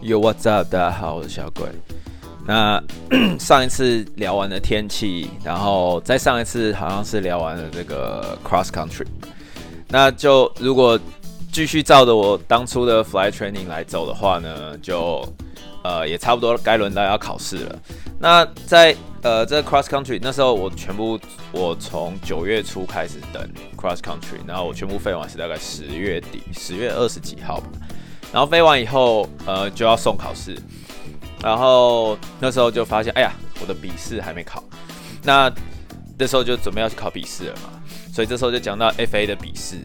Yo, what's up？大家好，我是小鬼。那 上一次聊完了天气，然后再上一次好像是聊完了这个 cross country。那就如果继续照着我当初的 flight training 来走的话呢，就呃也差不多该轮到要考试了。那在呃这个 cross country 那时候，我全部我从九月初开始等 cross country，然后我全部飞完是大概十月底，十月二十几号吧。然后飞完以后，呃就要送考试。然后那时候就发现，哎呀，我的笔试还没考。那这时候就准备要去考笔试了嘛，所以这时候就讲到 FA 的笔试。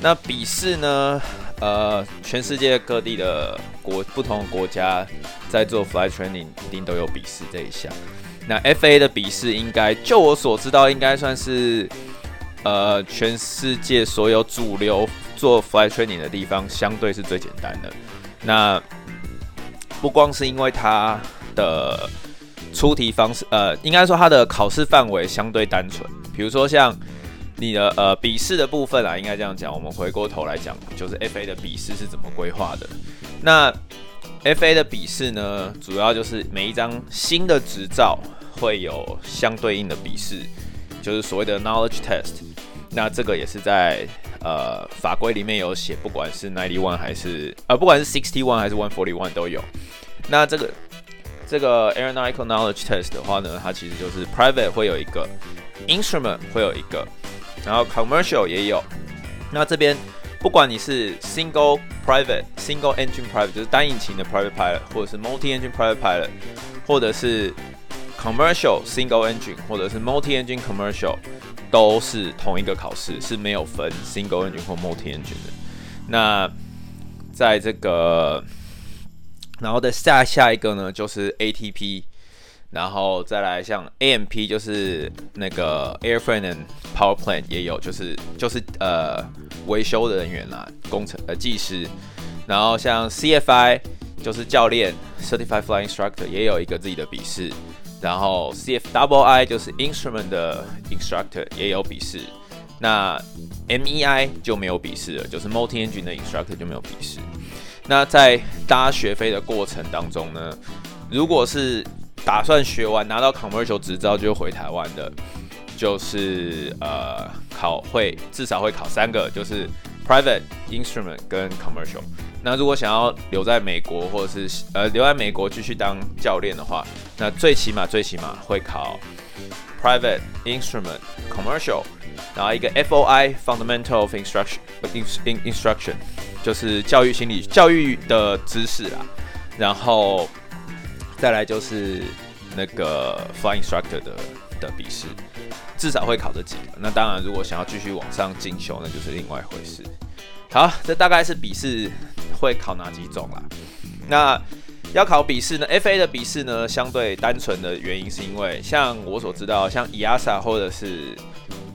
那笔试呢，呃，全世界各地的国不同的国家在做 fly training，一定都有笔试这一项。那 FA 的笔试应该，就我所知道，应该算是呃全世界所有主流做 fly training 的地方，相对是最简单的。那不光是因为它的出题方式，呃，应该说它的考试范围相对单纯。比如说像你的呃笔试的部分啊，应该这样讲。我们回过头来讲，就是 FA 的笔试是怎么规划的。那 FA 的笔试呢，主要就是每一张新的执照会有相对应的笔试，就是所谓的 knowledge test。那这个也是在呃法规里面有写，不管是 ninety one 还是呃不管是 sixty one 还是 one forty one 都有。那这个这个 aeronautical knowledge test 的话呢，它其实就是 private 会有一个，instrument 会有一个，然后 commercial 也有。那这边不管你是 single private single engine private 就是单引擎的 private pilot，或者是 multi engine private pilot，或者是 commercial single engine，或者是 multi engine commercial，都是同一个考试，是没有分 single engine 或 multi engine 的。那在这个然后的下下一个呢，就是 ATP，然后再来像 AMP，就是那个 Airframe and Power Plant 也有，就是就是呃维修的人员啦，工程呃技师，然后像 CFI 就是教练 Certified Flying Instructor 也有一个自己的笔试，然后 CFWI 就是 Instrument 的 Instructor 也有笔试，那 MEI 就没有笔试了，就是 Multi Engine 的 Instructor 就没有笔试。那在搭学飞的过程当中呢，如果是打算学完拿到 commercial 执照就回台湾的，就是呃考会至少会考三个，就是 private instrument 跟 commercial。那如果想要留在美国或者是呃留在美国继续当教练的话，那最起码最起码会考 private instrument commercial，然后一个 FOI fundamental of instruction instruction。就是教育心理、教育的知识啦，然后再来就是那个 flying instructor 的的笔试，至少会考这几个。那当然，如果想要继续往上进修，那就是另外一回事。好，这大概是笔试会考哪几种啦。那要考笔试呢？FA 的笔试呢，相对单纯的原因是因为，像我所知道，像 EASA 或者是。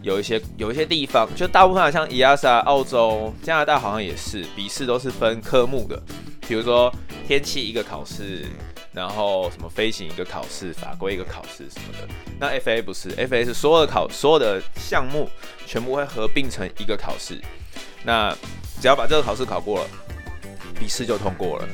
有一些有一些地方，就大部分像 EASA、澳洲、加拿大好像也是笔试都是分科目的，比如说天气一个考试，然后什么飞行一个考试，法规一个考试什么的。那 FA 不是，FA 是所有的考所有的项目全部会合并成一个考试。那只要把这个考试考过了，笔试就通过了。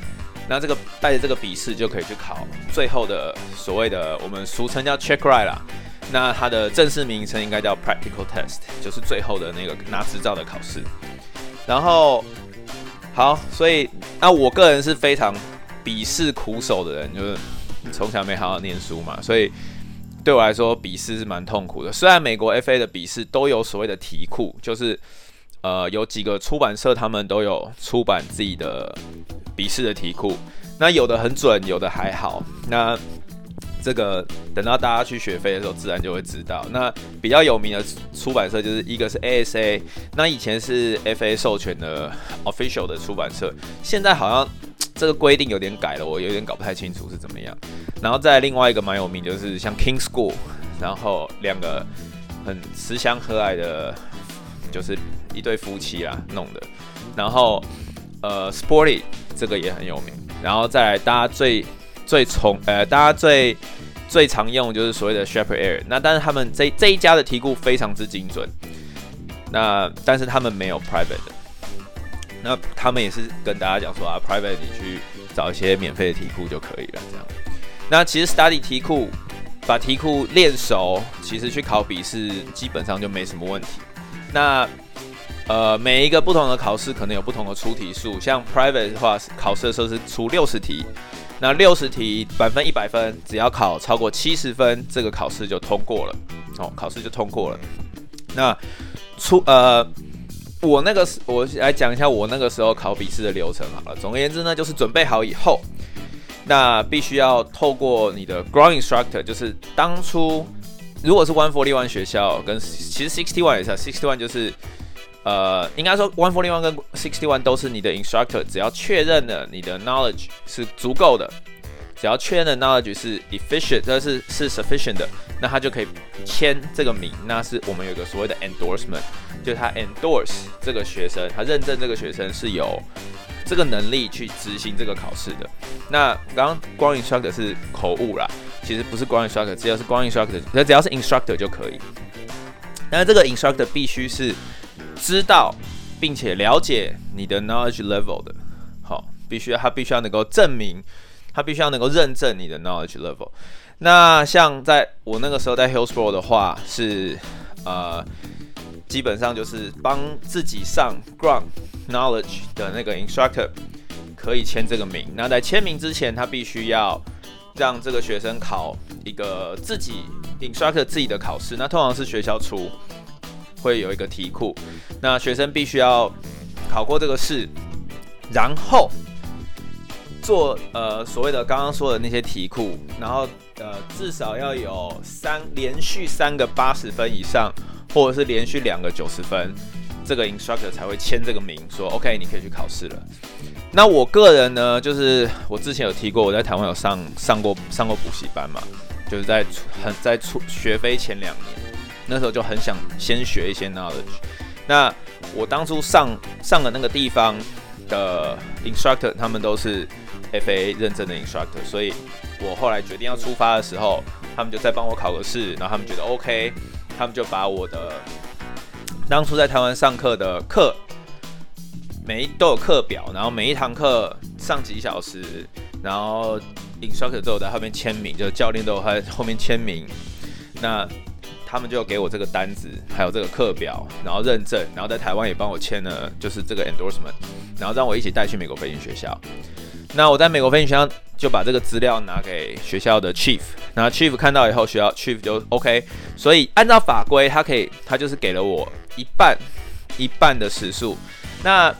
那这个带着这个笔试就可以去考最后的所谓的我们俗称叫 check ride 啦。那它的正式名称应该叫 practical test，就是最后的那个拿执照的考试。然后，好，所以那我个人是非常笔试苦手的人，就是从小没好好念书嘛，所以对我来说笔试是蛮痛苦的。虽然美国 FA 的笔试都有所谓的题库，就是呃有几个出版社他们都有出版自己的笔试的题库，那有的很准，有的还好。那这个等到大家去学飞的时候，自然就会知道。那比较有名的出版社就是一个是 ASA，那以前是 FA 授权的 official 的出版社，现在好像这个规定有点改了，我有点搞不太清楚是怎么样。然后再另外一个蛮有名，就是像 King School，然后两个很慈祥和蔼的，就是一对夫妻啊弄的。然后呃，Sporty 这个也很有名。然后再来大家最。最从呃，大家最最常用就是所谓的 Shepherd Air，那但是他们这这一家的题库非常之精准，那但是他们没有 private 的，那他们也是跟大家讲说啊，private 你去找一些免费的题库就可以了，这样。那其实 study 题库，把题库练熟，其实去考笔试基本上就没什么问题。那呃，每一个不同的考试可能有不同的出题数，像 private 的话，考试的时候是出六十题，那六十题满分一百分，只要考超过七十分，这个考试就通过了。哦，考试就通过了。那出呃。我那个我来讲一下我那个时候考笔试的流程好了。总而言之呢，就是准备好以后，那必须要透过你的 ground instructor，就是当初如果是 one for one 学校跟其实 sixty one 也是，sixty one 就是呃，应该说，one for one 跟 sixty one 都是你的 instructor，只要确认了你的 knowledge 是足够的，只要确认的 knowledge 是 efficient，这是是 sufficient 的，那他就可以签这个名。那是我们有个所谓的 endorsement。就他 endorse 这个学生，他认证这个学生是有这个能力去执行这个考试的。那刚刚 going instructor 是口误啦，其实不是 going instructor，只要是 going instructor，那只要是 instructor 就可以。但是这个 instructor 必须是知道并且了解你的 knowledge level 的，好，必须他必须要能够证明，他必须要能够认证你的 knowledge level。那像在我那个时候在 Hillsboro 的话是呃。基本上就是帮自己上 ground knowledge 的那个 instructor 可以签这个名。那在签名之前，他必须要让这个学生考一个自己 instructor 自己的考试。那通常是学校出，会有一个题库。那学生必须要考过这个试，然后做呃所谓的刚刚说的那些题库，然后呃至少要有三连续三个八十分以上。或者是连续两个九十分，这个 instructor 才会签这个名，说 OK，你可以去考试了。那我个人呢，就是我之前有提过，我在台湾有上上过上过补习班嘛，就是在很在出学飞前两年，那时候就很想先学一些 knowledge。那我当初上上的那个地方的 instructor，他们都是 FA 认证的 instructor，所以我后来决定要出发的时候，他们就再帮我考个试，然后他们觉得 OK。他们就把我的当初在台湾上课的课，每一都有课表，然后每一堂课上几小时，然后 instructor 都有在后面签名，就是教练都有在后面签名。那他们就给我这个单子，还有这个课表，然后认证，然后在台湾也帮我签了，就是这个 endorsement，然后让我一起带去美国飞行学校。那我在美国飞行学校就把这个资料拿给学校的 chief，然后 chief 看到以后，学校 chief 就 OK。所以按照法规，他可以，他就是给了我一半一半的时数。那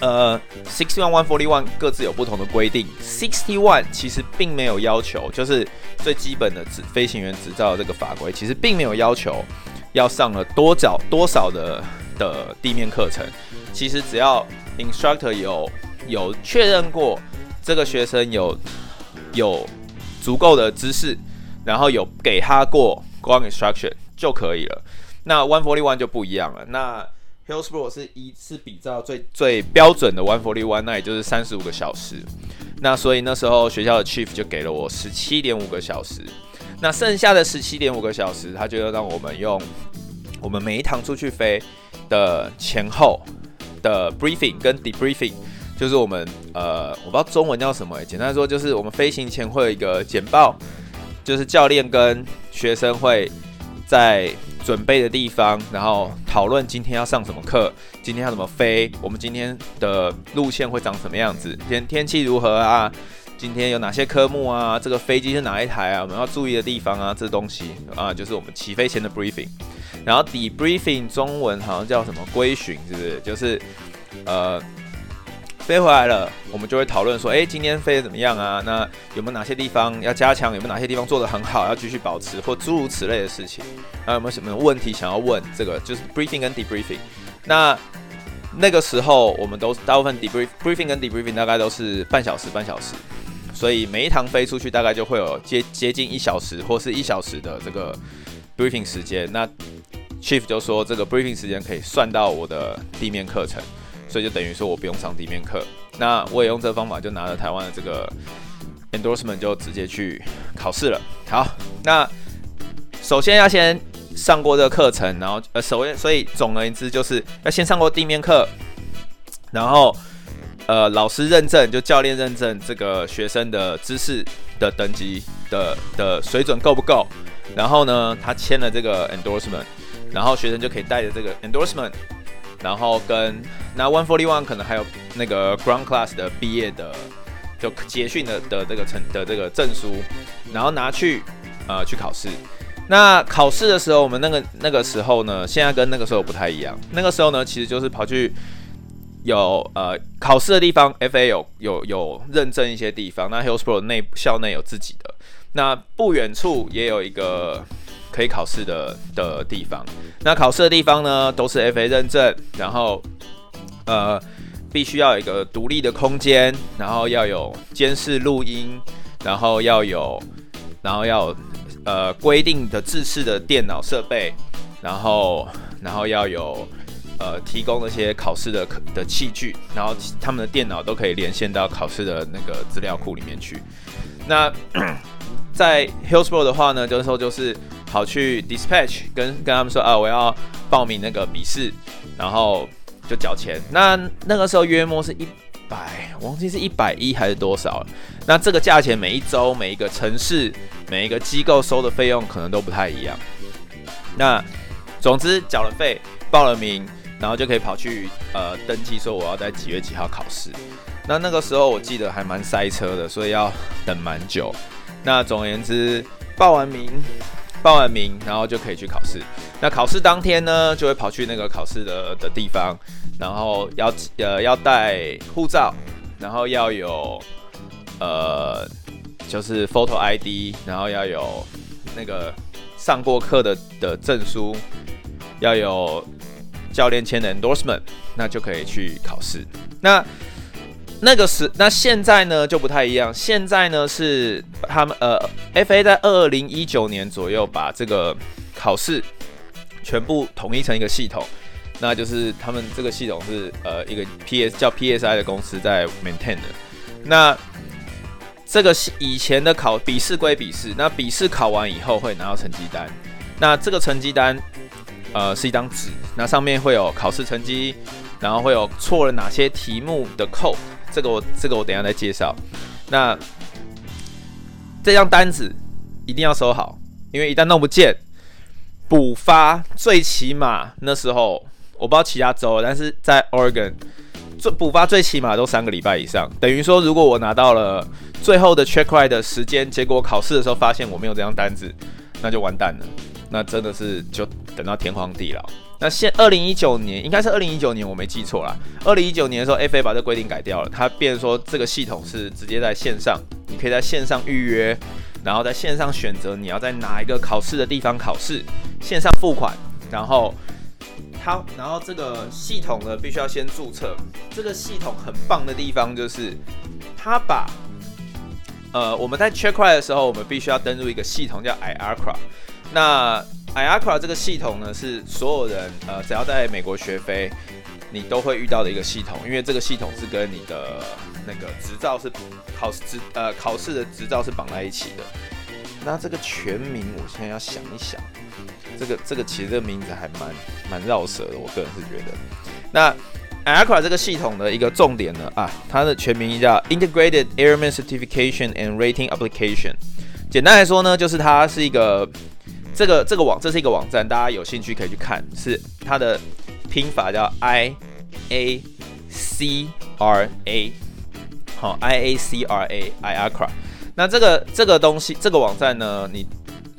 呃，sixty one one forty one 各自有不同的规定。sixty one 其实并没有要求，就是最基本的执飞行员执照这个法规，其实并没有要求要上了多少多少的的地面课程。其实只要 instructor 有。有确认过这个学生有有足够的知识，然后有给他过 ground instruction 就可以了。那 one forty one 就不一样了。那 Hillsboro 是一次比较最最标准的141，那也就是三十五个小时。那所以那时候学校的 chief 就给了我十七点五个小时。那剩下的十七点五个小时，他就要让我们用我们每一堂出去飞的前后的 briefing 跟 debriefing。就是我们呃，我不知道中文叫什么，欸，简单说就是我们飞行前会有一个简报，就是教练跟学生会在准备的地方，然后讨论今天要上什么课，今天要怎么飞，我们今天的路线会长什么样子，今天天气如何啊，今天有哪些科目啊，这个飞机是哪一台啊，我们要注意的地方啊，这东西啊，就是我们起飞前的 briefing，然后 debriefing 中文好像叫什么归训，是不是？就是呃。飞回来了，我们就会讨论说，哎，今天飞得怎么样啊？那有没有哪些地方要加强？有没有哪些地方做得很好，要继续保持，或诸如此类的事情？那有没有什么问题想要问？这个就是 briefing 跟 debriefing。那那个时候，我们都大部分 debrief briefing 跟 debriefing 大概都是半小时，半小时。所以每一堂飞出去，大概就会有接接近一小时或是一小时的这个 briefing 时间。那 chief 就说，这个 briefing 时间可以算到我的地面课程。所以就等于说我不用上地面课，那我也用这个方法就拿了台湾的这个 endorsement 就直接去考试了。好，那首先要先上过这个课程，然后呃首先所以总而言之就是要先上过地面课，然后呃老师认证就教练认证这个学生的知识的等级的的水准够不够，然后呢他签了这个 endorsement，然后学生就可以带着这个 endorsement，然后跟那 one forty one 可能还有那个 ground class 的毕业的就结训的的这个成的这个证书，然后拿去呃去考试。那考试的时候，我们那个那个时候呢，现在跟那个时候不太一样。那个时候呢，其实就是跑去有呃考试的地方，FA 有有有认证一些地方。那 Hillsboro 内校内有自己的，那不远处也有一个可以考试的的地方。那考试的地方呢，都是 FA 认证，然后呃必须要有一个独立的空间，然后要有监视录音，然后要有，然后要有。呃，规定的制式的电脑设备，然后，然后要有呃提供那些考试的的器具，然后他们的电脑都可以连线到考试的那个资料库里面去。那在 Hillsboro 的话呢，就是说就是跑去 Dispatch 跟跟他们说啊，我要报名那个笔试，然后就缴钱。那那个时候约莫是一百，我忘记是一百一还是多少了。那这个价钱每一周每一个城市。每一个机构收的费用可能都不太一样。那总之缴了费，报了名，然后就可以跑去呃登记，说我要在几月几号考试。那那个时候我记得还蛮塞车的，所以要等蛮久。那总而言之，报完名，报完名，然后就可以去考试。那考试当天呢，就会跑去那个考试的的地方，然后要呃要带护照，然后要有呃。就是 photo ID，然后要有那个上过课的的证书，要有教练签的 endorsement，那就可以去考试。那那个时，那现在呢就不太一样。现在呢是他们呃，FA 在二零一九年左右把这个考试全部统一成一个系统，那就是他们这个系统是呃一个 PS 叫 PSI 的公司在 maintain 的。那这个是以前的考笔试归笔试，那笔试考完以后会拿到成绩单，那这个成绩单，呃，是一张纸，那上面会有考试成绩，然后会有错了哪些题目的扣，这个我这个我等下再介绍。那这张单子一定要收好，因为一旦弄不见，补发最起码那时候我不知道其他州，但是在 Oregon。最补发最起码都三个礼拜以上，等于说，如果我拿到了最后的 check ride 的时间，结果考试的时候发现我没有这张单子，那就完蛋了，那真的是就等到天荒地老。那现二零一九年应该是二零一九年，我没记错啦。二零一九年的时候，FA 把这规定改掉了，它变说这个系统是直接在线上，你可以在线上预约，然后在线上选择你要在哪一个考试的地方考试，线上付款，然后。它，然后这个系统呢，必须要先注册。这个系统很棒的地方就是，它把，呃，我们在 check ride 的时候，我们必须要登入一个系统叫 IACRA。那 IACRA 这个系统呢，是所有人，呃，只要在美国学飞，你都会遇到的一个系统，因为这个系统是跟你的那个执照是考执呃考试的执照是绑在一起的。那这个全名，我现在要想一想。这个这个其实这个名字还蛮蛮绕舌的，我个人是觉得。那 IACRA 这个系统的一个重点呢，啊，它的全名叫 Integrated Airman Certification and Rating Application。简单来说呢，就是它是一个这个这个网，这是一个网站，大家有兴趣可以去看，是它的拼法叫 I A C R A，好，I A C R A IACRA。那这个这个东西，这个网站呢，你。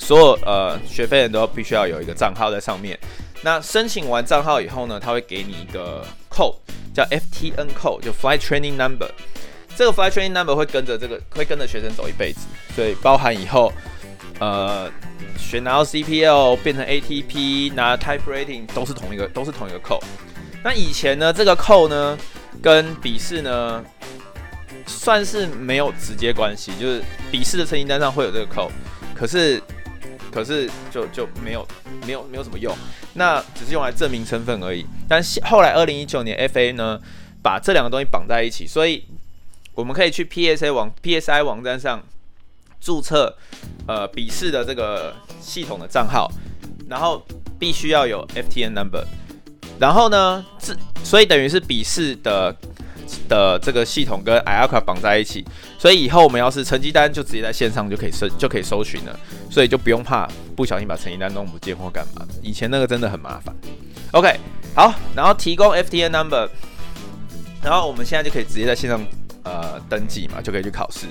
所有呃学费人都必须要有一个账号在上面。那申请完账号以后呢，他会给你一个 code，叫 FTN code，就 Flight Training Number。这个 Flight Training Number 会跟着这个，会跟着学生走一辈子。所以包含以后呃选拿到 CPL 变成 ATP 拿 Type Rating 都是同一个，都是同一个扣。那以前呢，这个扣呢跟笔试呢算是没有直接关系，就是笔试的成绩单上会有这个扣可是。可是就就没有没有没有什么用，那只是用来证明身份而已。但后来二零一九年 FA 呢，把这两个东西绑在一起，所以我们可以去 PSA 网 PSI 网站上注册呃笔试的这个系统的账号，然后必须要有 FTN number。然后呢，这所以等于是笔试的的这个系统跟 IACA 绑在一起，所以以后我们要是成绩单就直接在线上就可以搜就可以搜寻了，所以就不用怕不小心把成绩单弄不见或干嘛的。以前那个真的很麻烦。OK，好，然后提供 FTN number，然后我们现在就可以直接在线上呃登记嘛，就可以去考试。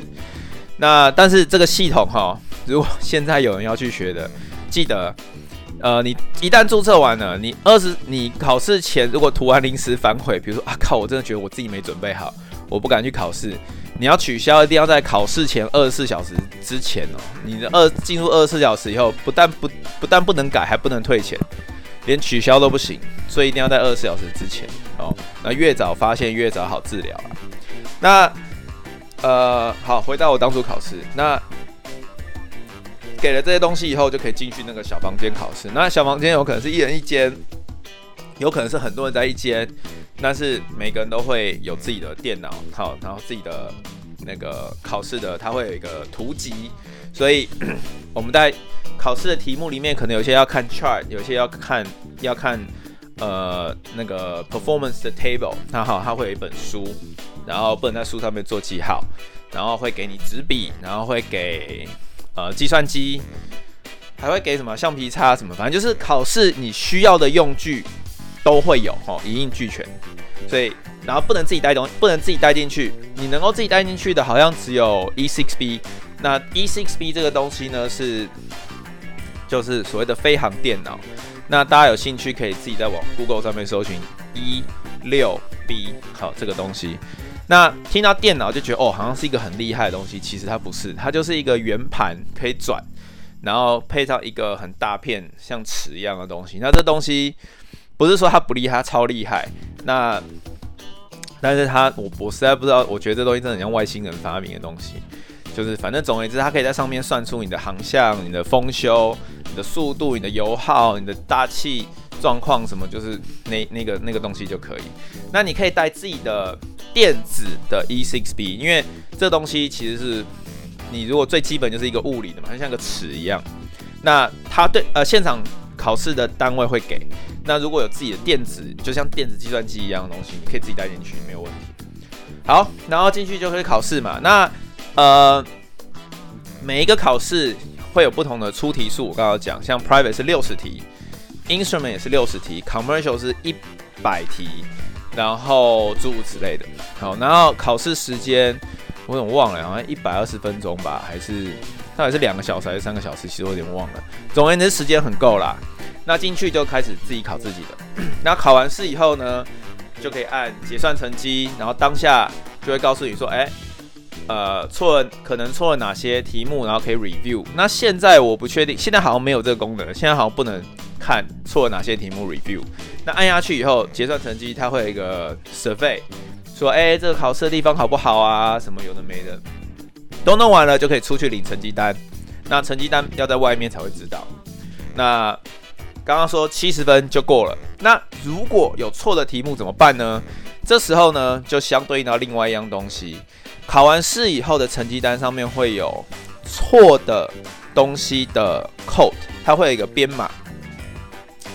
那但是这个系统哈，如果现在有人要去学的，记得。呃，你一旦注册完了，你二十你考试前如果涂完临时反悔，比如说啊靠，我真的觉得我自己没准备好，我不敢去考试，你要取消，一定要在考试前二十四小时之前哦。你的二进入二十四小时以后，不但不不但不能改，还不能退钱，连取消都不行，所以一定要在二十四小时之前哦。那越早发现越早好治疗啊。那呃，好，回到我当初考试那。给了这些东西以后，就可以进去那个小房间考试。那小房间有可能是一人一间，有可能是很多人在一间，但是每个人都会有自己的电脑，好，然后自己的那个考试的，它会有一个图集。所以 我们在考试的题目里面，可能有些要看 chart，有些要看要看呃那个 performance 的 table。那好，它会有一本书，然后不能在书上面做记号，然后会给你纸笔，然后会给。呃，计算机还会给什么橡皮擦什么，反正就是考试你需要的用具都会有哦，一应俱全。所以，然后不能自己带东，不能自己带进去。你能够自己带进去的，好像只有 E6B。那 E6B 这个东西呢，是就是所谓的飞航电脑。那大家有兴趣可以自己在网 Google 上面搜寻 E6B，好，这个东西。那听到电脑就觉得哦，好像是一个很厉害的东西，其实它不是，它就是一个圆盘可以转，然后配上一个很大片像尺一样的东西。那这东西不是说它不厉害，它超厉害。那 但是它我我实在不知道，我觉得这东西真的很像外星人发明的东西。就是反正总而言之，它可以在上面算出你的航向、你的风修、你的速度、你的油耗、你的大气状况什么，就是那那个那个东西就可以。那你可以带自己的。电子的 E6B，因为这东西其实是你如果最基本就是一个物理的嘛，它像个尺一样。那它对呃现场考试的单位会给。那如果有自己的电子，就像电子计算机一样的东西，你可以自己带进去，没有问题。好，然后进去就可以考试嘛。那呃每一个考试会有不同的出题数，我刚刚讲，像 Private 是六十题，Instrument 也是六十题，Commercial 是一百题。然后诸如此类的，好，然后考试时间我有点忘了，好像一百二十分钟吧，还是到底是两个小时还是三个小时？其实我有点忘了。总而言之，时间很够啦。那进去就开始自己考自己的。那考完试以后呢，就可以按结算成绩，然后当下就会告诉你说，哎，呃，错了，可能错了哪些题目，然后可以 review。那现在我不确定，现在好像没有这个功能，现在好像不能。看错了哪些题目 review，那按下去以后结算成绩，它会有一个 survey，说哎、这个考试的地方好不好啊？什么有的没的，都弄完了就可以出去领成绩单。那成绩单要在外面才会知道。那刚刚说七十分就过了，那如果有错的题目怎么办呢？这时候呢就相对应到另外一样东西，考完试以后的成绩单上面会有错的东西的 code，它会有一个编码。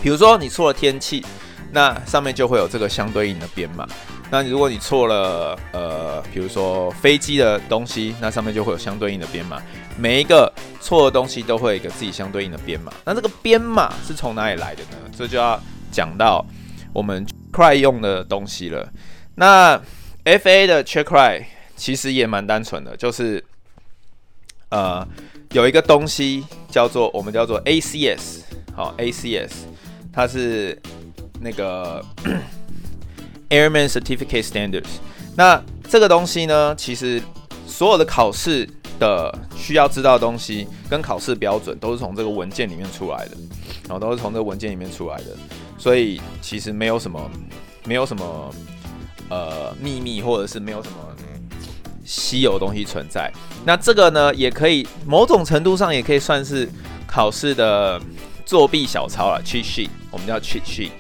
比如说你错了天气，那上面就会有这个相对应的编码。那如果你错了，呃，比如说飞机的东西，那上面就会有相对应的编码。每一个错的东西都会有一个自己相对应的编码。那这个编码是从哪里来的呢？这就要讲到我们 Cry 用的东西了。那 FA 的 check cry 其实也蛮单纯的，就是呃有一个东西叫做我们叫做 ACS，好 ACS。它是那个 Airman Certificate Standards。那这个东西呢，其实所有的考试的需要知道的东西跟考试标准都是从这个文件里面出来的，然后都是从这个文件里面出来的，所以其实没有什么，没有什么呃秘密，或者是没有什么稀有东西存在。那这个呢，也可以某种程度上也可以算是考试的。作弊小抄了，cheat sheet，我们叫 cheat sheet。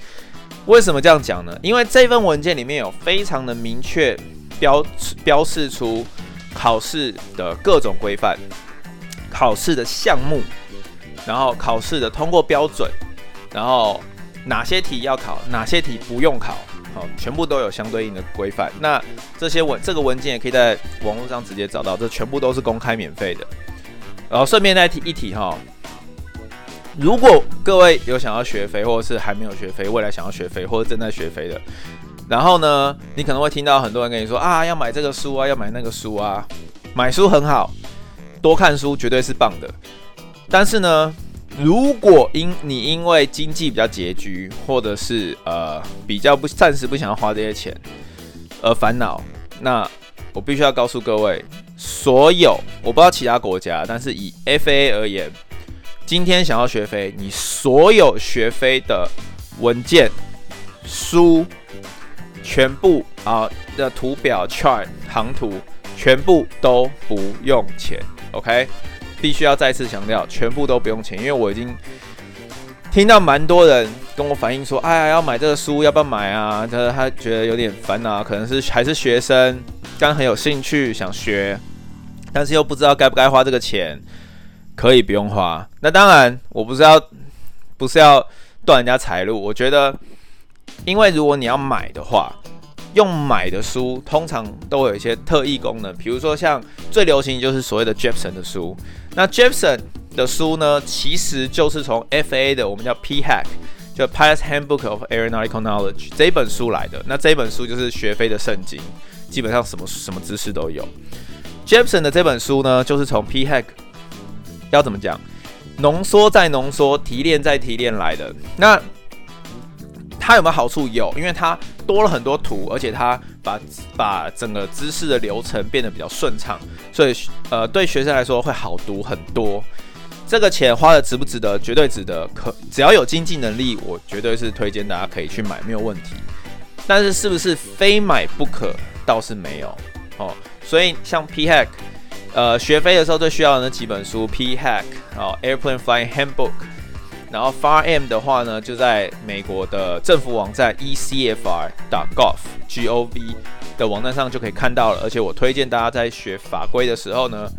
为什么这样讲呢？因为这份文件里面有非常的明确标标示出考试的各种规范、考试的项目，然后考试的通过标准，然后哪些题要考，哪些题不用考，好，全部都有相对应的规范。那这些文这个文件也可以在网络上直接找到，这全部都是公开免费的。然后顺便再提一提哈，如果各位有想要学飞，或者是还没有学飞，未来想要学飞，或者正在学飞的，然后呢，你可能会听到很多人跟你说啊，要买这个书啊，要买那个书啊，买书很好，多看书绝对是棒的。但是呢，如果因你因为经济比较拮据，或者是呃比较不暂时不想要花这些钱而烦恼，那我必须要告诉各位，所有我不知道其他国家，但是以 FAA 而言，今天想要学飞，你所有学飞的文件、书，全部啊的图表、chart、航图，全部都不用钱，OK。必须要再次强调，全部都不用钱，因为我已经听到蛮多人跟我反映说，哎呀，要买这个书，要不要买啊？他他觉得有点烦啊，可能是还是学生，刚很有兴趣想学，但是又不知道该不该花这个钱，可以不用花。那当然，我不是要不是要断人家财路，我觉得，因为如果你要买的话。用买的书通常都有一些特异功能，比如说像最流行就是所谓的 Jepson 的书。那 Jepson 的书呢，其实就是从 FA 的我们叫 P Hack，就 Pilot Handbook of Aeronautical Knowledge 这一本书来的。那这一本书就是学飞的圣经，基本上什么什么知识都有。Jepson 的这本书呢，就是从 P Hack 要怎么讲，浓缩再浓缩，提炼再提炼来的。那它有没有好处？有，因为它多了很多图，而且它把把整个知识的流程变得比较顺畅，所以呃，对学生来说会好读很多。这个钱花的值不值得？绝对值得。可只要有经济能力，我绝对是推荐大家可以去买，没有问题。但是是不是非买不可？倒是没有哦。所以像 P Hack，呃，学飞的时候最需要的那几本书，P Hack 哦，Airplane Flying Handbook。然后 FAR-M 的话呢，就在美国的政府网站 ecfr.gov 的网站上就可以看到了。而且我推荐大家在学法规的时候呢，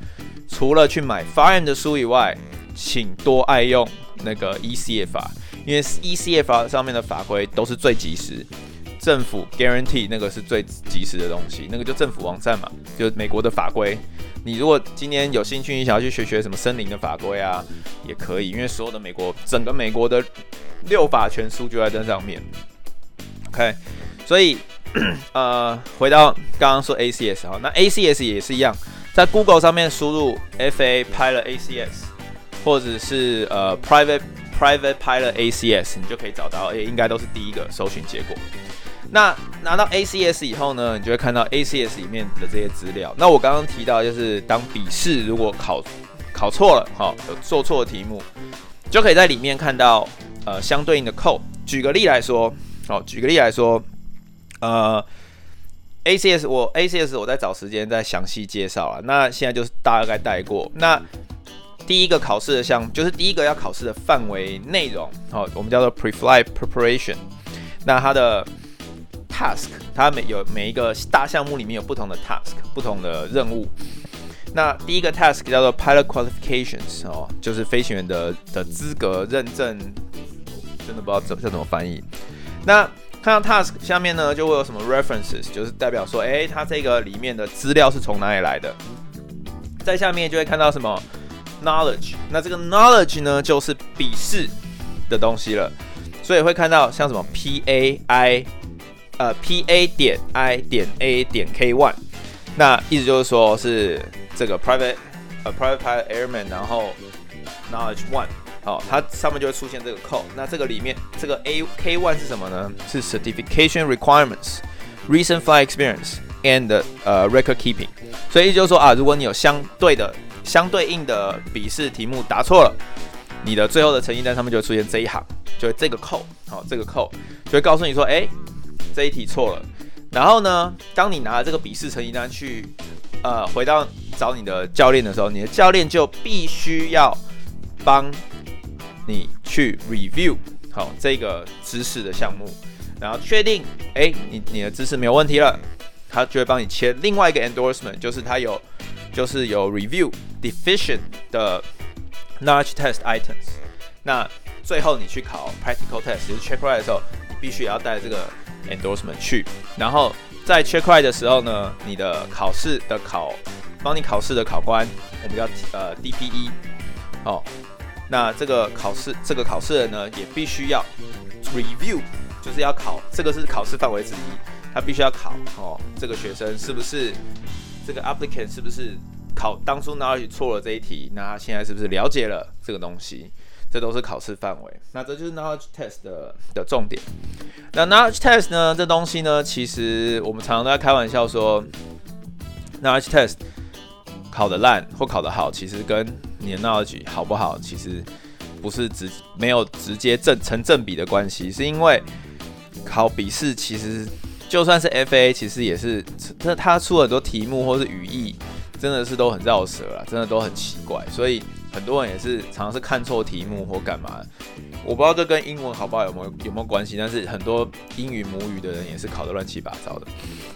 除了去买 FAR-M 的书以外，请多爱用那个 ecfr，因为 ecfr 上面的法规都是最及时，政府 guarantee 那个是最及时的东西，那个就政府网站嘛，就美国的法规。你如果今天有兴趣，你想要去学学什么森林的法规啊，也可以，因为所有的美国整个美国的六法全书就在这上面。OK，所以 呃，回到刚刚说 ACS 哈，那 ACS 也是一样，在 Google 上面输入 FA Pilot ACS，或者是呃 Private Private Pilot ACS，你就可以找到，也应该都是第一个搜寻结果。那拿到 ACS 以后呢，你就会看到 ACS 里面的这些资料。那我刚刚提到，就是当笔试如果考考错了，哈，做错题目，就可以在里面看到呃相对应的 code。举个例来说，好，举个例来说，呃，ACS 我 ACS 我在找时间再详细介绍了。那现在就是大概带过。那第一个考试的项，就是第一个要考试的范围内容，好，我们叫做 Pre-flight Preparation。那它的 task，它每有每一个大项目里面有不同的 task，不同的任务。那第一个 task 叫做 pilot qualifications 哦，就是飞行员的的资格认证，真的不知道怎这怎么翻译。那看到 task 下面呢，就会有什么 references，就是代表说，诶，它这个里面的资料是从哪里来的。在下面就会看到什么 knowledge，那这个 knowledge 呢，就是笔试的东西了，所以会看到像什么 P A I。呃，P A 点 I 点 A 点 K one，那意思就是说是这个 private 呃 private pilot airman，然后 knowledge one，好，它上面就会出现这个 code。那这个里面这个 A K one 是什么呢？是 certification requirements、recent flight experience and 呃 record keeping。所以就是说啊，如果你有相对的相对应的笔试题目答错了，你的最后的成绩单上面就会出现这一行，就是这个 code，好，这个 code 就会告诉你说，哎。这一题错了，然后呢，当你拿了这个笔试成绩单去，呃，回到找你的教练的时候，你的教练就必须要帮你去 review 好这个知识的项目，然后确定，哎，你你的知识没有问题了，他就会帮你签另外一个 endorsement，就是他有就是有 review deficient 的 knowledge test items，那。最后你去考 practical test，就是 checkride 的时候，你必须也要带这个 endorsement 去。然后在 checkride 的时候呢，你的考试的考帮你考试的考官，我们叫呃 DPE 哦。那这个考试这个考试人呢，也必须要 review，就是要考这个是考试范围之一，他必须要考哦，这个学生是不是这个 applicant 是不是？考当初 knowledge 错了这一题，那他现在是不是了解了这个东西？这都是考试范围。那这就是 knowledge test 的的重点。那 knowledge test 呢？这东西呢，其实我们常常都在开玩笑说，knowledge test 考得烂或考得好，其实跟你的 knowledge 好不好，其实不是直没有直接正成正比的关系，是因为考笔试其实就算是 FA，其实也是他他出很多题目或是语义。真的是都很绕舌了，真的都很奇怪，所以很多人也是常常是看错题目或干嘛。我不知道这跟英文好不好有没有有没有关系，但是很多英语母语的人也是考得乱七八糟的。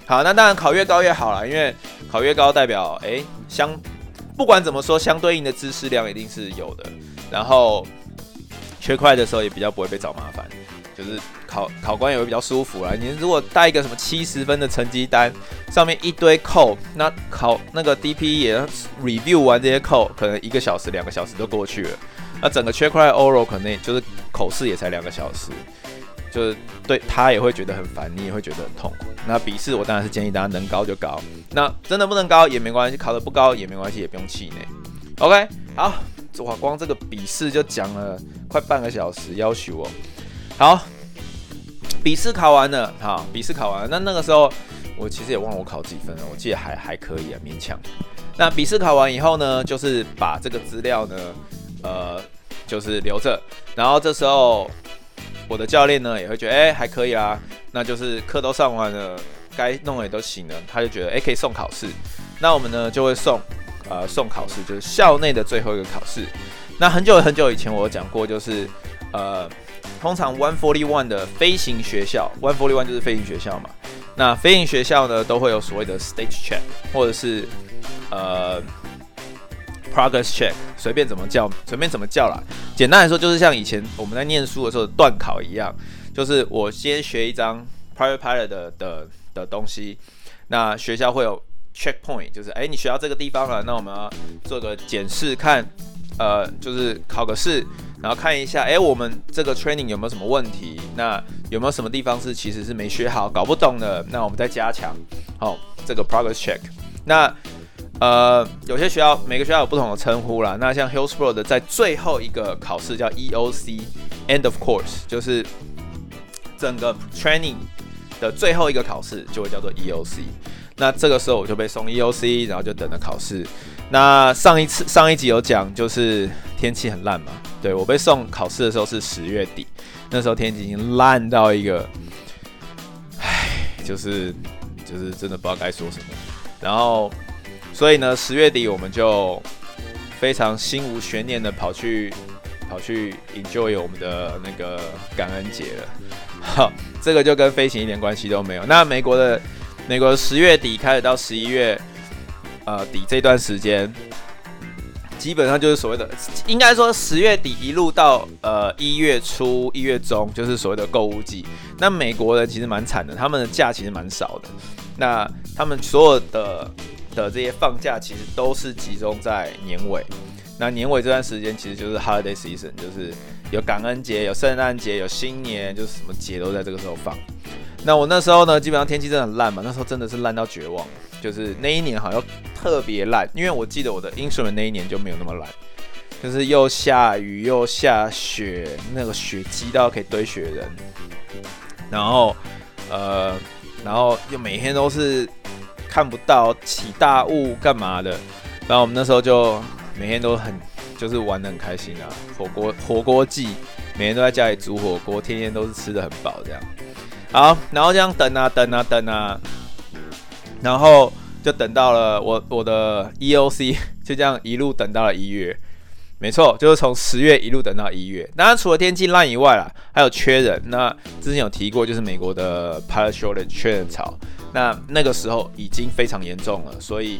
好，那当然考越高越好啦，因为考越高代表诶、相不管怎么说，相对应的知识量一定是有的。然后缺块的时候也比较不会被找麻烦。就是考考官也会比较舒服啦。你如果带一个什么七十分的成绩单，上面一堆扣，那考那个 DP 也 review 完这些扣，可能一个小时、两个小时都过去了。那整个 check cry oral 可能就是口试也才两个小时，就是对他也会觉得很烦，你也会觉得很痛苦。那笔试我当然是建议大家能高就高，那真的不能高也没关系，考得不高也没关系，也不用气馁。OK，好，哇，光这个笔试就讲了快半个小时，要求哦。好，笔试考完了，好，笔试考完了。那那个时候，我其实也忘了我考几分了，我记得还还可以啊，勉强。那笔试考完以后呢，就是把这个资料呢，呃，就是留着。然后这时候，我的教练呢也会觉得，哎、还可以啊。那就是课都上完了，该弄的也都行了，他就觉得，哎、可以送考试。那我们呢就会送，呃，送考试，就是校内的最后一个考试。那很久很久以前我讲过，就是，呃。通常 One Forty One 的飞行学校，One Forty One 就是飞行学校嘛。那飞行学校呢，都会有所谓的 Stage Check，或者是呃 Progress Check，随便怎么叫，随便怎么叫啦。简单来说，就是像以前我们在念书的时候的段考一样，就是我先学一张 Private Pilot 的的的东西，那学校会有 Checkpoint，就是哎、你学到这个地方了，那我们要做个检视，看呃，就是考个试。然后看一下，哎，我们这个 training 有没有什么问题？那有没有什么地方是其实是没学好、搞不懂的？那我们再加强。好，这个 progress check。那呃，有些学校每个学校有不同的称呼啦。那像 Hillsboro 的在最后一个考试叫 EOC，End of Course，就是整个 training 的最后一个考试就会叫做 EOC。那这个时候我就被送 EOC，然后就等着考试。那上一次上一集有讲，就是天气很烂嘛。对，我被送考试的时候是十月底，那时候天气已经烂到一个，唉，就是就是真的不知道该说什么。然后，所以呢，十月底我们就非常心无悬念的跑去跑去 enjoy 我们的那个感恩节了。好，这个就跟飞行一点关系都没有。那美国的美国十月底开始到十一月。呃，底这段时间，基本上就是所谓的，应该说十月底一路到呃一月初、一月中，就是所谓的购物季。那美国人其实蛮惨的，他们的假其实蛮少的。那他们所有的的这些放假，其实都是集中在年尾。那年尾这段时间，其实就是 holiday season，就是有感恩节、有圣诞节、有新年，就是什么节都在这个时候放。那我那时候呢，基本上天气真的很烂嘛，那时候真的是烂到绝望。就是那一年好像特别烂，因为我记得我的 instrument 那一年就没有那么烂，就是又下雨又下雪，那个雪积到可以堆雪人，然后呃，然后又每天都是看不到起大雾干嘛的，然后我们那时候就每天都很就是玩得很开心啊，火锅火锅季，每天都在家里煮火锅，天天都是吃得很饱这样，好，然后这样等啊等啊等啊。然后就等到了我我的 EOC，就这样一路等到了一月，没错，就是从十月一路等到一月。当然除了天气烂以外啦，还有缺人。那之前有提过，就是美国的 pilot shortage 缺人潮，那那个时候已经非常严重了，所以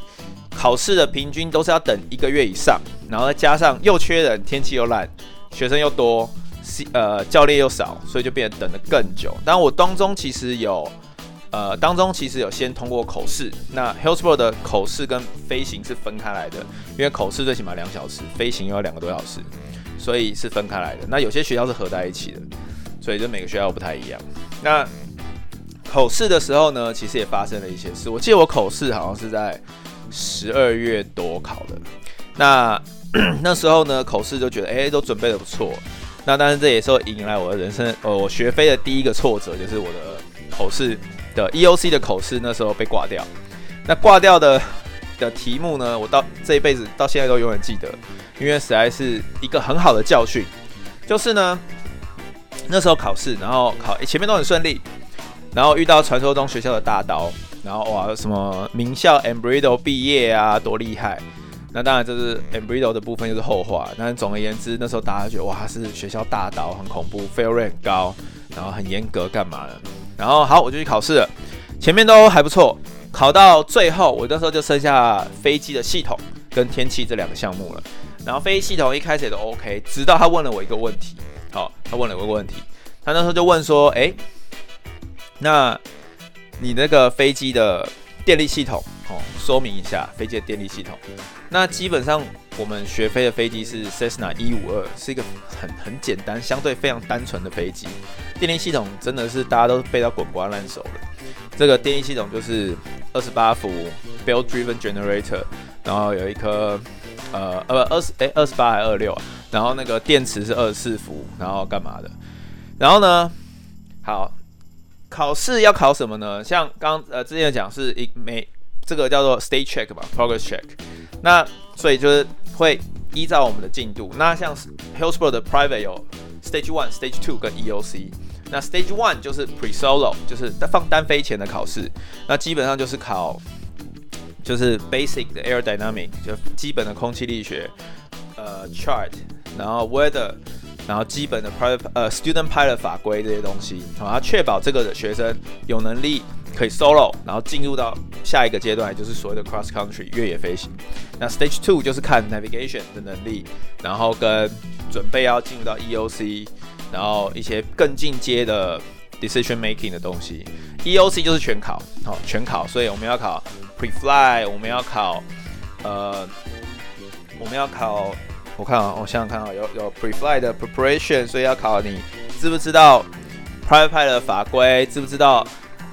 考试的平均都是要等一个月以上，然后再加上又缺人，天气又烂，学生又多。呃教练又少，所以就变得等得更久。但我当中其实有呃当中其实有先通过口试，那 Hillsboro 的口试跟飞行是分开来的，因为口试最起码两小时，飞行又要两个多小时，所以是分开来的。那有些学校是合在一起的，所以就每个学校不太一样。那口试的时候呢，其实也发生了一些事。我记得我口试好像是在十二月多考的。那 那时候呢，口试就觉得，哎、都准备得不错。那但是这也是迎来我的人生，呃，我学飞的第一个挫折，就是我的口试的 EOC 的口试，那时候被挂掉。那挂掉的的题目呢，我到这一辈子到现在都永远记得，因为实在是一个很好的教训。就是呢，那时候考试，然后考、欸、前面都很顺利。然后遇到传说中学校的大刀，然后哇，什么名校 Embry-Riddle 毕业啊，多厉害！那当然这是 Embryo 的部分，就是后话。但总而言之，那时候大家觉得哇，他是学校大导，很恐怖，fail rate 很高，然后很严格，干嘛的？然后好，我就去考试了，前面都还不错，考到最后，我那时候就剩下飞机的系统跟天气这两个项目了。然后飞机系统一开始也都 OK，直到他问了我一个问题，好，他问了我一个问题，他那时候就问说，诶。那你那个飞机的电力系统哦，说明一下飞机的电力系统。那基本上我们学飞的飞机是 Cessna 一五二，是一个很很简单、相对非常单纯的飞机。电力系统真的是大家都背到滚瓜烂熟的。这个电力系统就是二十八伏 Bell-driven generator，然后有一颗呃呃不二十诶二十八还二六啊，然后那个电池是二十四伏，然后干嘛的？然后呢，好。考试要考什么呢？像刚呃之前讲是一每这个叫做 state check 吧，progress check。那所以就是会依照我们的进度。那像 Hillsboro 的 private 有 stage one、stage two 跟 EOC。那 stage one 就是 pre solo，就是放单飞前的考试。那基本上就是考就是 basic 的 aerodynamic，就基本的空气力学，呃 chart，然后 weather。然后基本的 private 呃 student pilot 法规这些东西，好，它确保这个的学生有能力可以 solo，然后进入到下一个阶段，就是所谓的 cross country 越野飞行。那 stage two 就是看 navigation 的能力，然后跟准备要进入到 EOC，然后一些更进阶的 decision making 的东西。EOC 就是全考，好，全考，所以我们要考 pre-fly，我们要考呃，我们要考。我看啊，我想想看啊，有有 pre-flight 的 preparation，所以要考你知不知道 private pilot 的法规，知不知道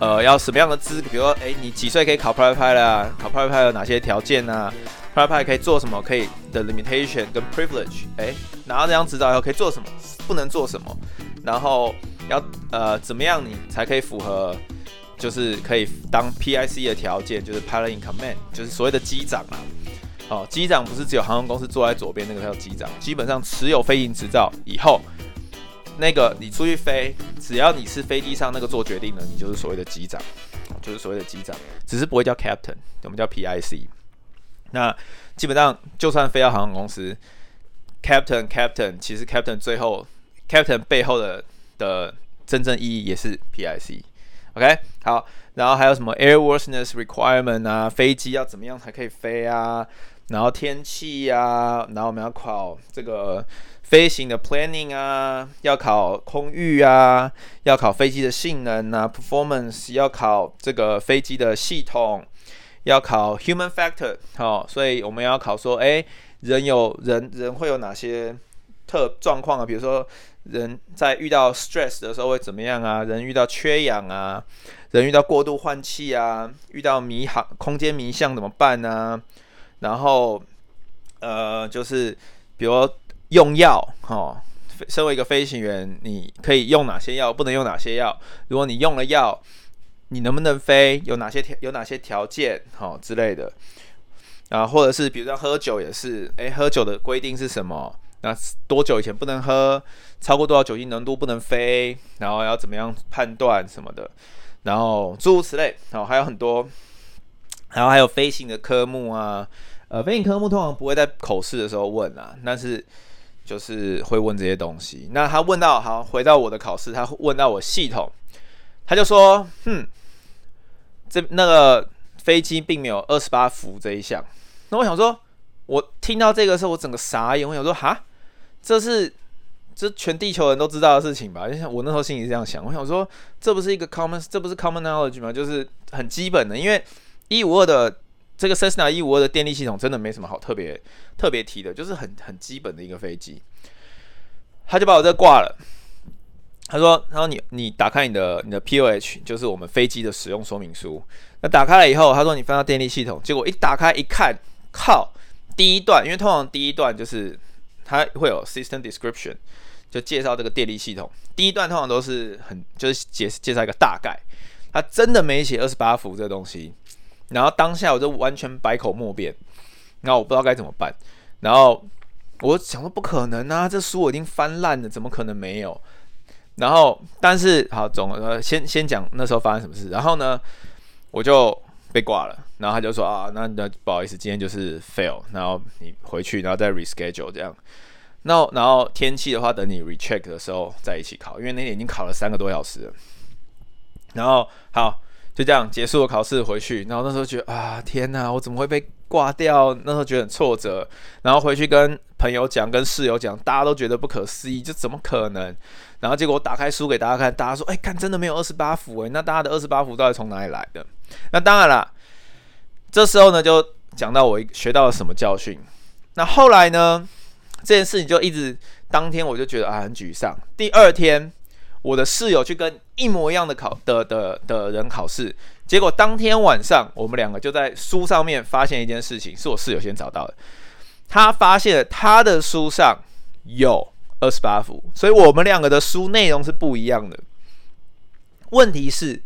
呃要什么样的资？比如说，哎，你几岁可以考 private pilot 啊？考 private pilot 有哪些条件啊？private pilot 可以做什么？可以的 limitation 跟 privilege，哎，拿到这张执照以后可以做什么？不能做什么？然后要呃怎么样你才可以符合，就是可以当 PIC 的条件，就是 pilot in command，就是所谓的机长啊。哦，机长不是只有航空公司坐在左边那个叫机长，基本上持有飞行执照以后，那个你出去飞，只要你是飞机上那个做决定的，你就是所谓的机长，就是所谓的机长，只是不会叫 captain，我们叫 PIC。那基本上就算飞到航空公司，captain captain，其实 captain 最后 captain 背后的的真正意义也是 PIC。OK，好，然后还有什么 airworthiness requirement 啊，飞机要怎么样才可以飞啊？然后天气呀、啊，然后我们要考这个飞行的 planning 啊，要考空域啊，要考飞机的性能啊，performance，要考这个飞机的系统，要考 human factor，好、哦，所以我们要考说，哎，人有人人会有哪些特状况啊？比如说人在遇到 stress 的时候会怎么样啊？人遇到缺氧啊，人遇到过度换气啊，遇到迷航空间迷向怎么办呢、啊？然后，呃，就是比如用药，哈、身为一个飞行员，你可以用哪些药，不能用哪些药？如果你用了药，你能不能飞？有哪些条有哪些条件，哈、之类的。啊，或者是比如说喝酒也是，诶，喝酒的规定是什么？那多久以前不能喝？超过多少酒精浓度不能飞？然后要怎么样判断什么的？然后诸如此类，然后还有很多。然后还有飞行的科目啊，呃，飞行科目通常不会在口试的时候问啊，但是就是会问这些东西。那他问到，好，回到我的考试，他问到我系统，他就说，哼，这那个飞机并没有二十八伏这一项。那我想说，我听到这个时候，我整个傻眼，我想说，哈，这是这全地球人都知道的事情吧？就像我那时候心里这样想，我想说，这不是一个 common，这不是 common knowledge 吗？就是很基本的，因为一五二的这个 Cessna 一五二的电力系统真的没什么好特别特别提的，就是很很基本的一个飞机。他就把我这挂了。他说：“他说你你打开你的你的 POH，就是我们飞机的使用说明书。那打开了以后，他说你翻到电力系统，结果一打开一看，靠，第一段，因为通常第一段就是它会有 system description，就介绍这个电力系统。第一段通常都是很就是介介绍一个大概，他真的没写二十八伏这个东西。然后当下我就完全百口莫辩，然后我不知道该怎么办。然后我想说不可能啊，这书我已经翻烂了，怎么可能没有？”然后，但是好，总呃，先先讲那时候发生什么事。然后呢，我就被挂了。然后他就说啊，那那不好意思，今天就是 fail。然后你回去，然后再 reschedule 这样。那然后天气的话，等你 recheck 的时候再一起考，因为那天已经考了三个多小时了。然后好，就这样结束了考试回去。然后那时候觉得啊，天哪，我怎么会被挂掉？那时候觉得很挫折。然后回去跟朋友讲，跟室友讲，大家都觉得不可思议，这怎么可能？然后结果我打开书给大家看，大家说：“哎，看真的没有二十八伏哎，那大家的二十八伏到底从哪里来的？”那当然啦，这时候呢就讲到我学到了什么教训。那后来呢，这件事情就一直当天我就觉得啊很沮丧。第二天，我的室友去跟一模一样的考的的的人考试，结果当天晚上我们两个就在书上面发现一件事情，是我室友先找到的。他发现他的书上有。二十八伏，所以我们两个的书内容是不一样的。问题是，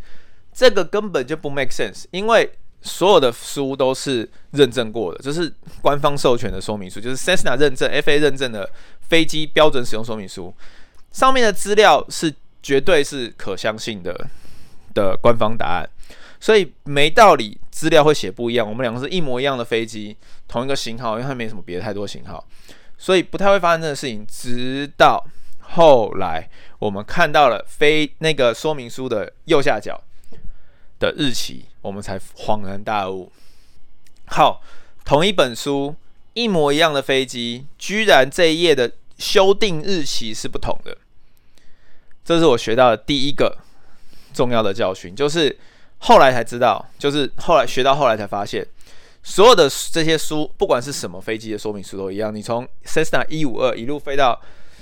这个根本就不 make sense，因为所有的书都是认证过的，就是官方授权的说明书，就是 Cessna 认证、FA 认证的飞机标准使用说明书，上面的资料是绝对是可相信的的官方答案，所以没道理资料会写不一样。我们两个是一模一样的飞机，同一个型号，因为它没什么别的太多型号。所以不太会发生这个事情，直到后来我们看到了飞那个说明书的右下角的日期，我们才恍然大悟。好，同一本书，一模一样的飞机，居然这一页的修订日期是不同的。这是我学到的第一个重要的教训，就是后来才知道，就是后来学到后来才发现。所有的这些书，不管是什么飞机的说明书都一样。你从 Cessna 一五二一路飞到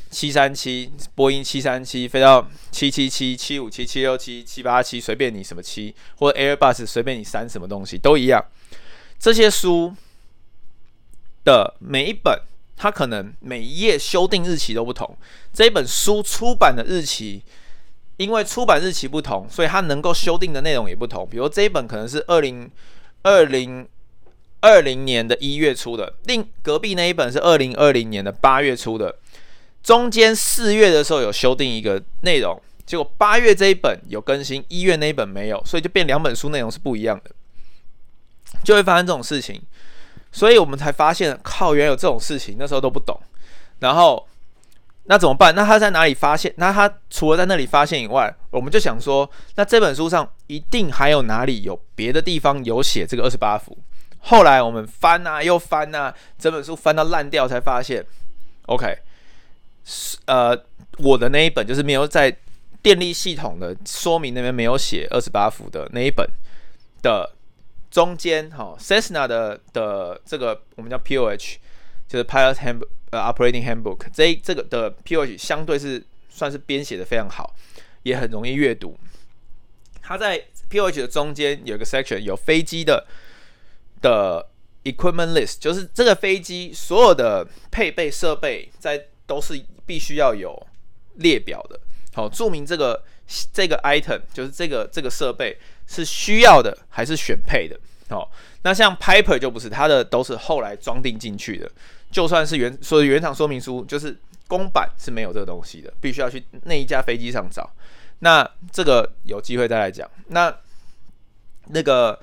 七三七，波音七三七，飞到七七七、七五七、七六七、七八七，随便你什么七，或者 Airbus 随便你删什么东西都一样。这些书的每一本，它可能每一页修订日期都不同。这本书出版的日期，因为出版日期不同，所以它能够修订的内容也不同。比如这一本可能是二零二零。二零年的一月出的，另隔壁那一本是二零二零年的八月出的，中间四月的时候有修订一个内容，结果八月这一本有更新，一月那一本没有，所以就变两本书内容是不一样的，就会发生这种事情，所以我们才发现，靠，原来有这种事情，那时候都不懂，然后那怎么办？那他在哪里发现？那他除了在那里发现以外，我们就想说，那这本书上一定还有哪里有别的地方有写这个二十八伏。后来我们翻啊又翻啊，整本书翻到烂掉，才发现，OK，呃，我的那一本就是没有在电力系统的说明那边没有写二十八伏的那一本的中间，哈，Cessna 的的这个我们叫 POH，就是 Pilot Hand 呃 Operating Handbook，这这个的 POH 相对是算是编写的非常好，也很容易阅读。它在 POH 的中间有一个 section 有飞机的。的 equipment list 就是这个飞机所有的配备设备在都是必须要有列表的。好，注明这个这个 item 就是这个这个设备是需要的还是选配的。哦，那像 Piper 就不是，它的都是后来装订进去的。就算是原所以原厂说明书，就是公版是没有这个东西的，必须要去那一架飞机上找。那这个有机会再来讲。那那个。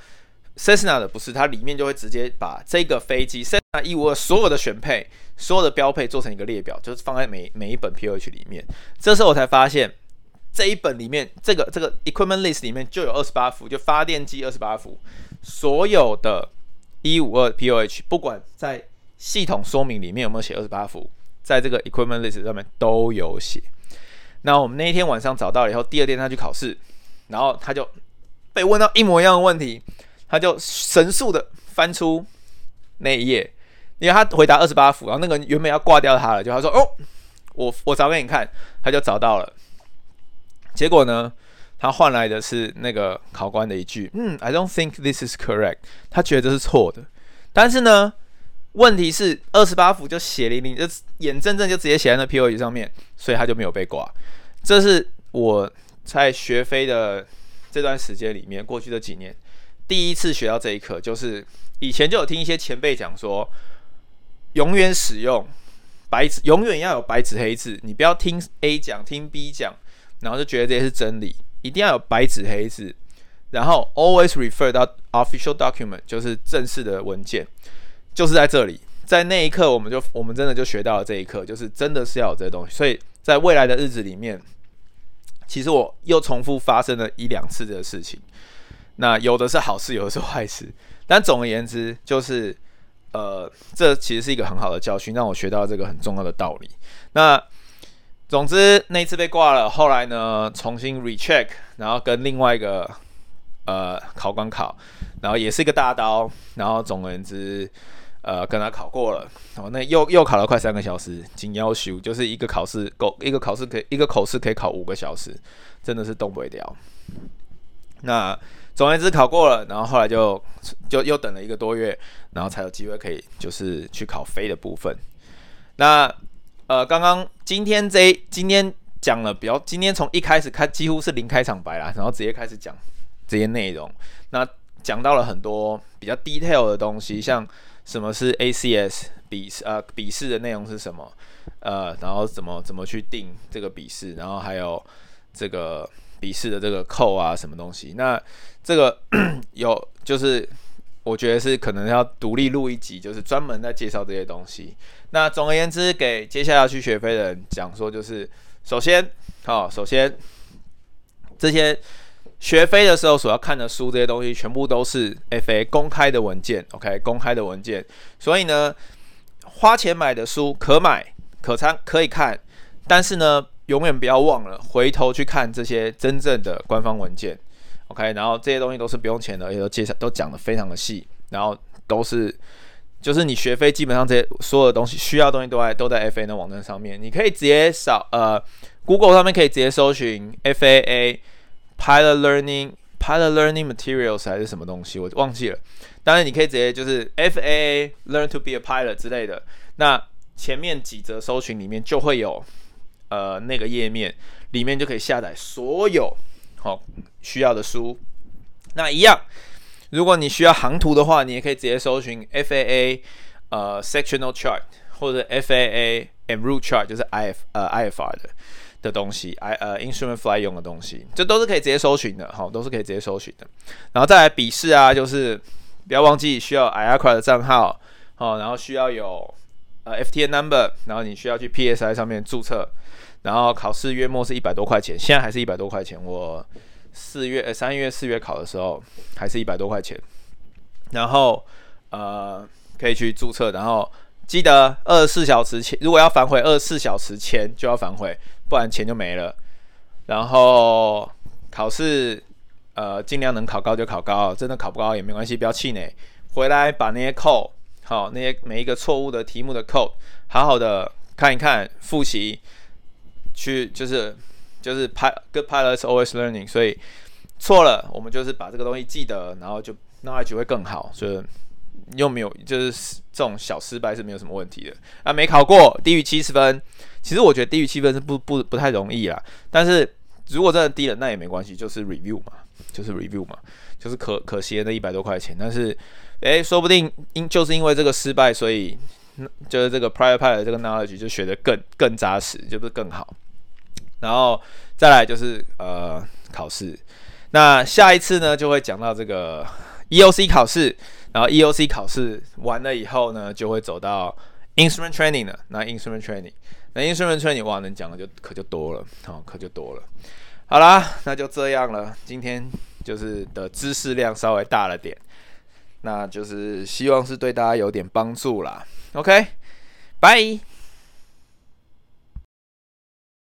Cessna 的不是，它里面就会直接把这个飞机 Cessna 一五二所有的选配、所有的标配做成一个列表，就是放在每每一本 P H 里面。这时候我才发现，这一本里面这个这个 Equipment List 里面就有二十八伏，就发电机二十八伏，所有的一五二 POH 不管在系统说明里面有没有写二十八伏，在这个 equipment list 上面都有写。那我们那一天晚上找到了以后，第二天他去考试，然后他就被问到一模一样的问题，他就神速的翻出那一页，因为他回答二十八伏，然后那个人原本要挂掉他了，就他说：“哦，我我找给你看。”他就找到了。结果呢，他换来的是那个考官的一句：“嗯，I don't think this is correct。”他觉得是错的。但是呢，问题是二十八伏就血淋淋，就眼睁睁就直接写在那 POE 上面，所以他就没有被挂。这是我在学飞的这段时间里面，过去的几年第一次学到这一课，就是以前就有听一些前辈讲说，永远使用白纸，永远要有白纸黑字，你不要听 A 讲，听 B 讲。然后就觉得这些是真理，一定要有白纸黑字，然后 always refer 到 official document，就是正式的文件，就是在这里，在那一刻我们就我们真的就学到了这一课，就是真的是要有这些东西。所以在未来的日子里面，其实我又重复发生了一两次这个事情，那有的是好事，有的是坏事，但总而言之，就是呃，这其实是一个很好的教训，让我学到这个很重要的道理。那。总之那一次被挂了，后来呢重新 recheck，然后跟另外一个呃考官考，然后也是一个大刀，然后总而言之呃跟他考过了，然后那又又考了快三个小时，紧要求就是一个考试够一个考试可以一个口试可以考五个小时，真的是动不了。那总而言之考过了，然后后来就就又等了一个多月，然后才有机会可以就是去考飞的部分。那呃，刚刚今天这今天讲了比较，今天从一开始开几乎是零开场白啦，然后直接开始讲这些内容。那讲到了很多比较 detail 的东西，像什么是 ACS 笔试，呃，笔试的内容是什么？呃，然后怎么怎么去定这个笔试，然后还有这个笔试的这个扣啊，什么东西？那这个 有就是。我觉得是可能要独立录一集，就是专门在介绍这些东西。那总而言之，给接下来要去学飞的人讲说，就是首先，好，首先这些学飞的时候所要看的书，这些东西全部都是 FA 公开的文件，OK，公开的文件。所以呢，花钱买的书可买可参可以看，但是呢，永远不要忘了回头去看这些真正的官方文件。OK，然后这些东西都是不用钱的，而且都介绍都讲得非常的细，然后都是就是你学飞基本上这些所有的东西需要的东西都在都在 FA 的网站上面，你可以直接扫呃 Google 上面可以直接搜寻 FAA Pilot Learning Pilot Learning Materials 还是什么东西我忘记了，当然你可以直接就是 FAA Learn to be a Pilot 之类的，那前面几则搜寻里面就会有呃那个页面里面就可以下载所有。好，需要的书，那一样。如果你需要航图的话，你也可以直接搜寻 FAA 呃 Sectional Chart 或者 FAA and Route Chart，就是 IF 呃 IFR 的的东西，I 呃 Instrument Fly 用的东西，这都是可以直接搜寻的，好，都是可以直接搜寻的。然后再来笔试啊，就是不要忘记需要 IACRA 的账号，好，然后需要有呃 FTN Number，然后你需要去 PSI 上面注册。然后考试月末是一百多块钱，现在还是一百多块钱。我四月、呃三月、四月考的时候还是一百多块钱。然后呃可以去注册，然后记得二十四小时前，如果要反悔，二十四小时前就要反悔，不然钱就没了。然后考试呃尽量能考高就考高，真的考不高也没关系，不要气馁。回来把那些扣好，那些每一个错误的题目的扣好好的看一看，复习。去就是就是拍 Good pilots always learning，所以错了，我们就是把这个东西记得，然后就 knowledge 会更好。所以又没有就是这种小失败是没有什么问题的。啊，没考过低于七十分，其实我觉得低于七分是不不不太容易啦。但是如果真的低了，那也没关系，就是 review 嘛，就是 review 嘛，就是可可惜的那一百多块钱。但是诶，说不定因就是因为这个失败，所以就是这个 private pilot 这个 knowledge 就学得更更扎实，就不是更好。然后再来就是呃考试，那下一次呢就会讲到这个 EOC 考试，然后 EOC 考试完了以后呢就会走到 Instrument Training 了。那 Instrument Training，那 Instrument Training 哇能讲的就可就多了，哦可就多了。好啦，那就这样了。今天就是的知识量稍微大了点，那就是希望是对大家有点帮助啦。OK，拜。